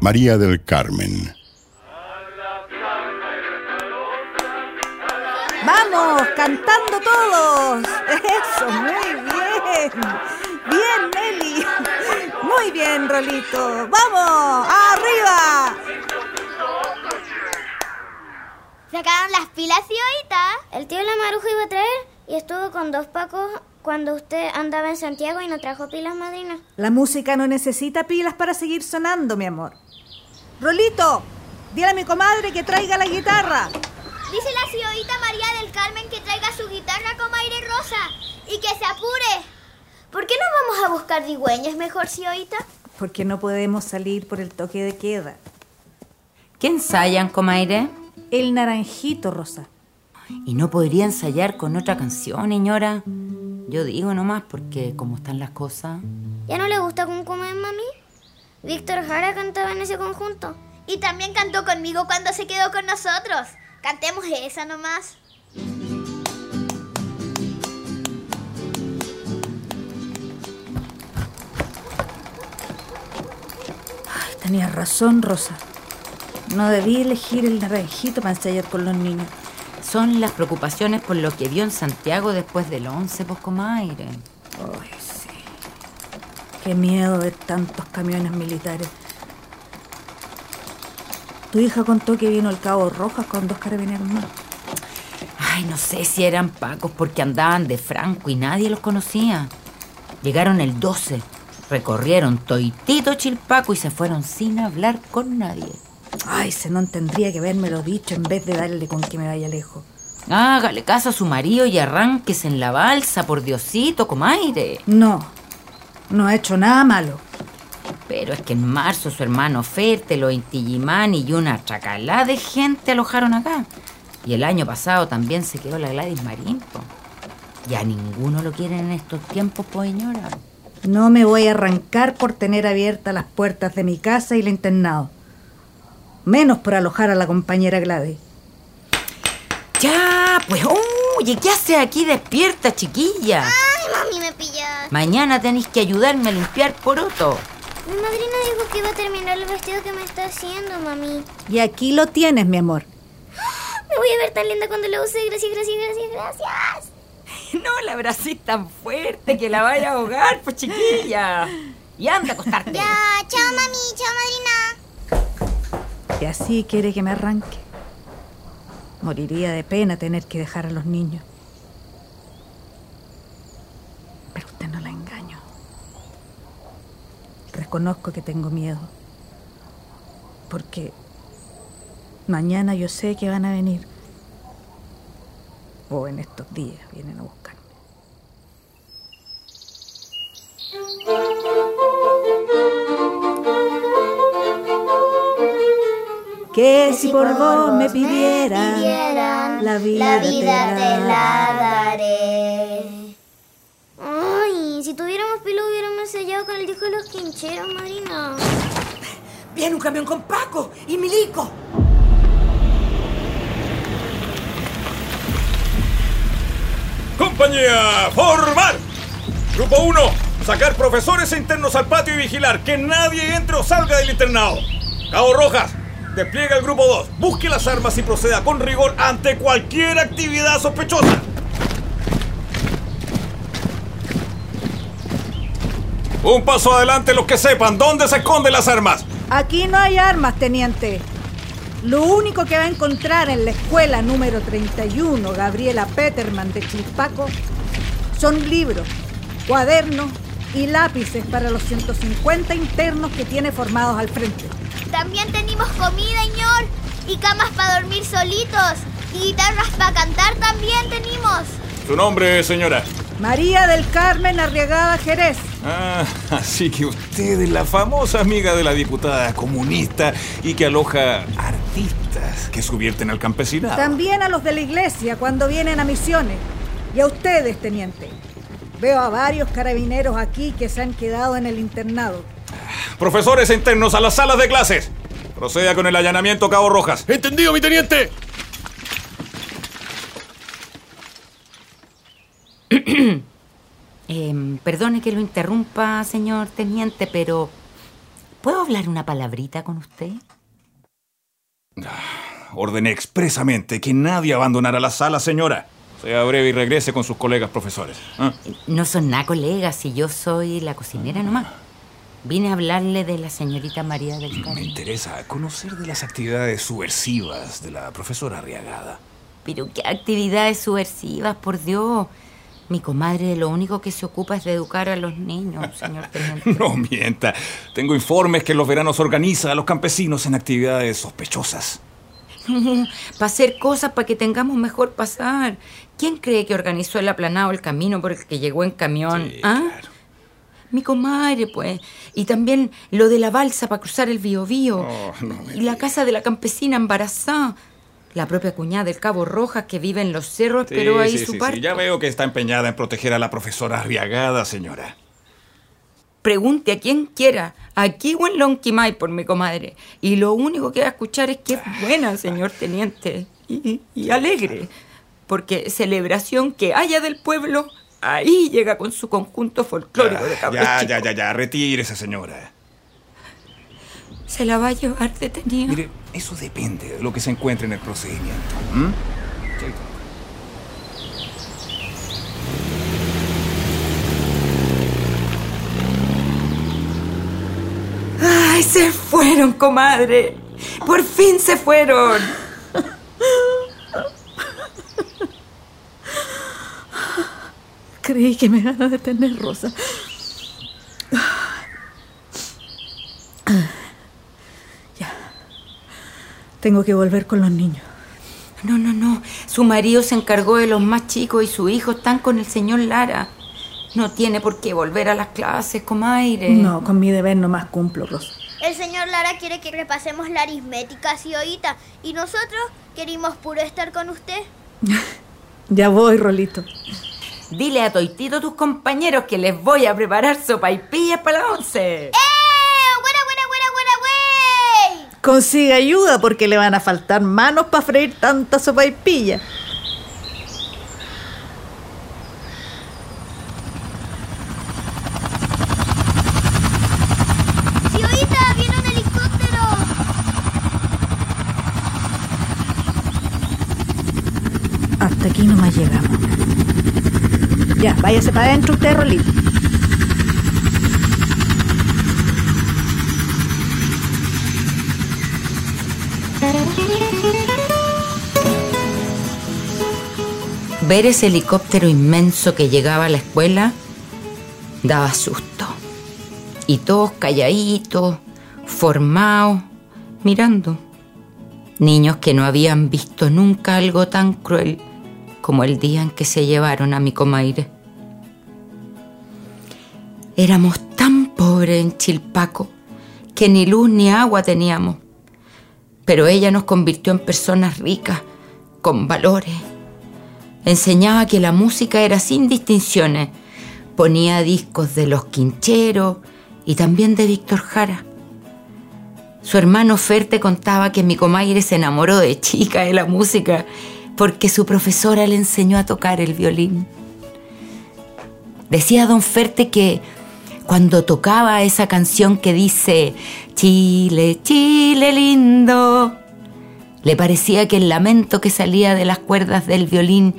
María del Carmen. ¡Vamos! ¡Cantando todos! ¡Eso! ¡Muy bien! ¡Bien, Nelly! ¡Muy bien, Rolito! ¡Vamos! ¡Arriba! ¿Sacaron las pilas, ahorita? El tío La Maruja iba a traer y estuvo con dos pacos cuando usted andaba en Santiago y no trajo pilas, madrina. La música no necesita pilas para seguir sonando, mi amor. Rolito, dile a mi comadre que traiga la guitarra. Dice la señorita María del Carmen que traiga su guitarra con aire rosa y que se apure. ¿Por qué no vamos a buscar digüeñas mejor, señorita? Porque no podemos salir por el toque de queda. ¿Qué ensayan, comaire? El naranjito rosa. ¿Y no podría ensayar con otra canción, señora? Yo digo nomás porque como están las cosas. ¿Ya no le gusta con comer, mami? Víctor Jara cantaba en ese conjunto. Y también cantó conmigo cuando se quedó con nosotros. Cantemos esa nomás. Ay, tenías razón, Rosa. No debí elegir el naranjito para ensayar con los niños. Son las preocupaciones por lo que vio en Santiago después del 11, pues comaire. Qué miedo ver tantos camiones militares. Tu hija contó que vino el Cabo Rojas con dos carabineros más. Ay, no sé si eran pacos porque andaban de franco y nadie los conocía. Llegaron el 12, recorrieron toitito Chilpaco y se fueron sin hablar con nadie. Ay, se no tendría que lo dicho en vez de darle con que me vaya lejos. Hágale caso a su marido y arránquese en la balsa, por Diosito, comaire. No, no ha hecho nada malo. Pero es que en marzo su hermano Fértelo, Intillimani y una chacalá de gente alojaron acá. Y el año pasado también se quedó la Gladys Marín. Ya ninguno lo quiere en estos tiempos, pues señora. No me voy a arrancar por tener abiertas las puertas de mi casa y el internado. Menos por alojar a la compañera Gladys. Ya, pues, oye, ¿qué hace aquí despierta, chiquilla? Mami, me pillas. Mañana tenéis que ayudarme a limpiar poroto. Mi madrina dijo que iba a terminar el vestido que me está haciendo, mami. Y aquí lo tienes, mi amor. Me voy a ver tan linda cuando lo use. Gracias, gracias, gracias, gracias. No la abracís tan fuerte que la vaya a ahogar, pues chiquilla. Y anda a acostarte. Ya, chao, mami, chao, madrina. Y así quiere que me arranque. Moriría de pena tener que dejar a los niños. Reconozco que tengo miedo. Porque mañana yo sé que van a venir. O en estos días vienen a buscarme. Que si por vos me pidieran, la vida, te la daré. Sellado con el disco de los quincheros, Marina. Viene un camión con Paco y Milico. Compañía, formar. Grupo 1, sacar profesores e internos al patio y vigilar que nadie entre o salga del internado. Cabo Rojas, despliega el grupo 2, busque las armas y proceda con rigor ante cualquier actividad sospechosa. Un paso adelante los que sepan dónde se esconden las armas. Aquí no hay armas, teniente. Lo único que va a encontrar en la escuela número 31, Gabriela Peterman de Chilpaco, son libros, cuadernos y lápices para los 150 internos que tiene formados al frente. También tenemos comida, señor, y camas para dormir solitos, y guitarras para cantar también tenemos. ¿Su nombre, señora? María del Carmen Arriagada Jerez. Ah, así que usted es la famosa amiga de la diputada comunista y que aloja artistas que subvierten al campesinado. También a los de la iglesia cuando vienen a misiones. Y a ustedes, teniente. Veo a varios carabineros aquí que se han quedado en el internado. Profesores internos a las salas de clases. Proceda con el allanamiento Cabo Rojas. Entendido, mi teniente. Em, perdone que lo interrumpa, señor teniente, pero ¿puedo hablar una palabrita con usted? Ordené expresamente que nadie abandonara la sala, señora. Sea breve y regrese con sus colegas profesores. ¿Ah? No son nada colegas, si yo soy la cocinera nomás. Vine a hablarle de la señorita María del Me Carmen. interesa conocer de las actividades subversivas de la profesora Arriagada. Pero qué actividades subversivas, por Dios. Mi comadre lo único que se ocupa es de educar a los niños, señor teniente. No mienta. Tengo informes que en los veranos organiza a los campesinos en actividades sospechosas. para hacer cosas para que tengamos mejor pasar. ¿Quién cree que organizó el aplanado el camino por el que llegó en camión? Sí, ¿Ah? claro. Mi comadre, pues. Y también lo de la balsa para cruzar el Biobío. Oh, no y la casa de la campesina embarazada. La propia cuñada del Cabo Rojas que vive en los cerros Sí, esperó ahí sí, su sí, parto. Ya veo que está empeñada en proteger a la profesora Arriagada, señora. Pregunte a quien quiera, aquí o en Lonquimay por mi comadre. Y lo único que va a escuchar es que es buena, señor teniente. Y, y alegre. Porque celebración que haya del pueblo, ahí llega con su conjunto folclórico de cabros ya, ya, ya, ya. Retírese, señora. Se la va a llevar detenida. Mire, eso depende de lo que se encuentre en el procedimiento. ¡Ay, se fueron, comadre! ¡Por fin se fueron! Creí que me iban a detener, Rosa. Tengo que volver con los niños. No, no, no. Su marido se encargó de los más chicos y su hijo están con el señor Lara. No tiene por qué volver a las clases, comadre. No, con mi deber nomás cumplo, Rosa. El señor Lara quiere que repasemos la aritmética así ahorita, y nosotros queremos puro estar con usted. Ya voy, Rolito. Dile a Toitito tus compañeros que les voy a preparar sopa y pillas para la once. ¡Eh! Consigue ayuda porque le van a faltar manos para freír tanta sopa y pilla. Hasta aquí nomás llegamos. Ya, váyase para adentro usted, Rolito. Ver ese helicóptero inmenso que llegaba a la escuela daba susto. Y todos calladitos, formados, mirando. Niños que no habían visto nunca algo tan cruel como el día en que se llevaron a mi comaire. Éramos tan pobres en Chilpaco que ni luz ni agua teníamos. Pero ella nos convirtió en personas ricas, con valores. Enseñaba que la música era sin distinciones. Ponía discos de los quincheros y también de Víctor Jara. Su hermano Ferte contaba que mi comadre se enamoró de chica de la música porque su profesora le enseñó a tocar el violín. Decía don Ferte que cuando tocaba esa canción que dice Chile, Chile lindo, le parecía que el lamento que salía de las cuerdas del violín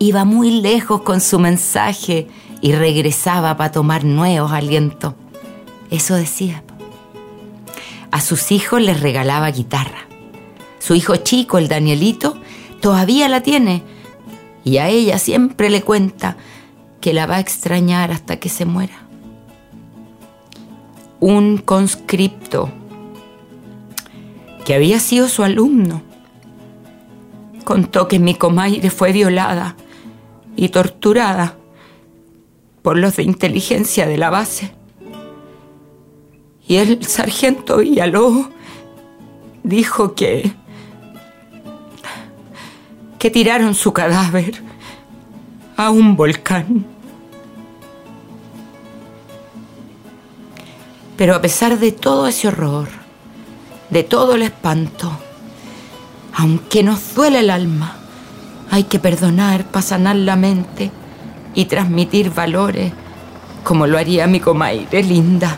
iba muy lejos con su mensaje y regresaba para tomar nuevos alientos. Eso decía. A sus hijos les regalaba guitarra. Su hijo chico, el Danielito, todavía la tiene. Y a ella siempre le cuenta que la va a extrañar hasta que se muera. Un conscripto que había sido su alumno contó que mi comaire fue violada y torturada por los de inteligencia de la base. Y el sargento Villalobos dijo que que tiraron su cadáver a un volcán. Pero a pesar de todo ese horror, de todo el espanto, aunque nos duele el alma, hay que perdonar para sanar la mente y transmitir valores como lo haría mi comadre linda,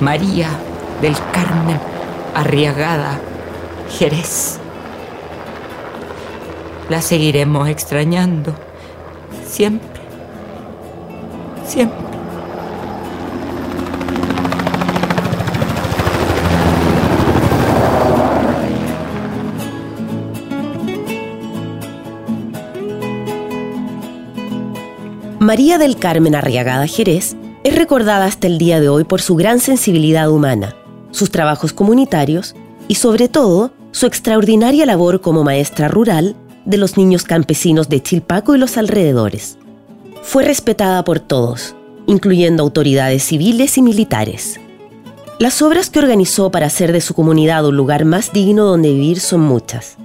María del Carmen Arriagada Jerez. La seguiremos extrañando siempre, siempre. María del Carmen Arriagada Jerez es recordada hasta el día de hoy por su gran sensibilidad humana, sus trabajos comunitarios y sobre todo su extraordinaria labor como maestra rural de los niños campesinos de Chilpaco y los alrededores. Fue respetada por todos, incluyendo autoridades civiles y militares. Las obras que organizó para hacer de su comunidad un lugar más digno donde vivir son muchas.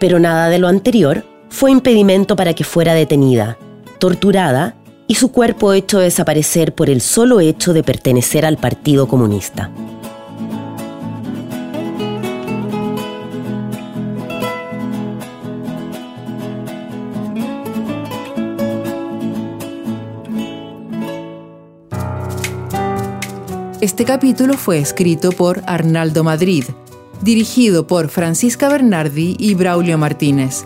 Pero nada de lo anterior fue impedimento para que fuera detenida torturada y su cuerpo hecho desaparecer por el solo hecho de pertenecer al Partido Comunista. Este capítulo fue escrito por Arnaldo Madrid, dirigido por Francisca Bernardi y Braulio Martínez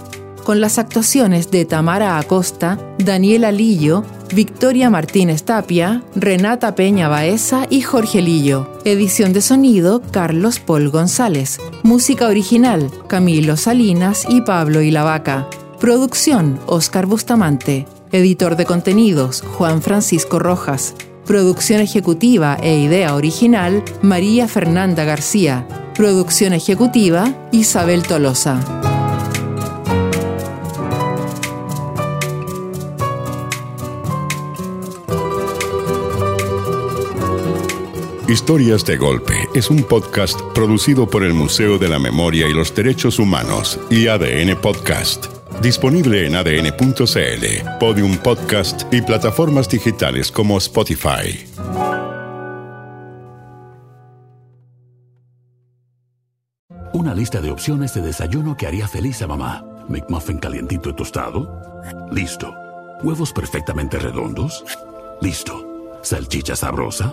con las actuaciones de Tamara Acosta, Daniela Lillo, Victoria Martínez Tapia, Renata Peña Baeza y Jorge Lillo. Edición de sonido, Carlos Paul González. Música original, Camilo Salinas y Pablo Ilavaca. Producción, Oscar Bustamante. Editor de contenidos, Juan Francisco Rojas. Producción ejecutiva e idea original, María Fernanda García. Producción ejecutiva, Isabel Tolosa. Historias de Golpe es un podcast producido por el Museo de la Memoria y los Derechos Humanos y ADN Podcast. Disponible en adn.cl, Podium Podcast y plataformas digitales como Spotify. Una lista de opciones de desayuno que haría feliz a mamá. McMuffin calientito y tostado. Listo. Huevos perfectamente redondos. Listo. Salchicha sabrosa.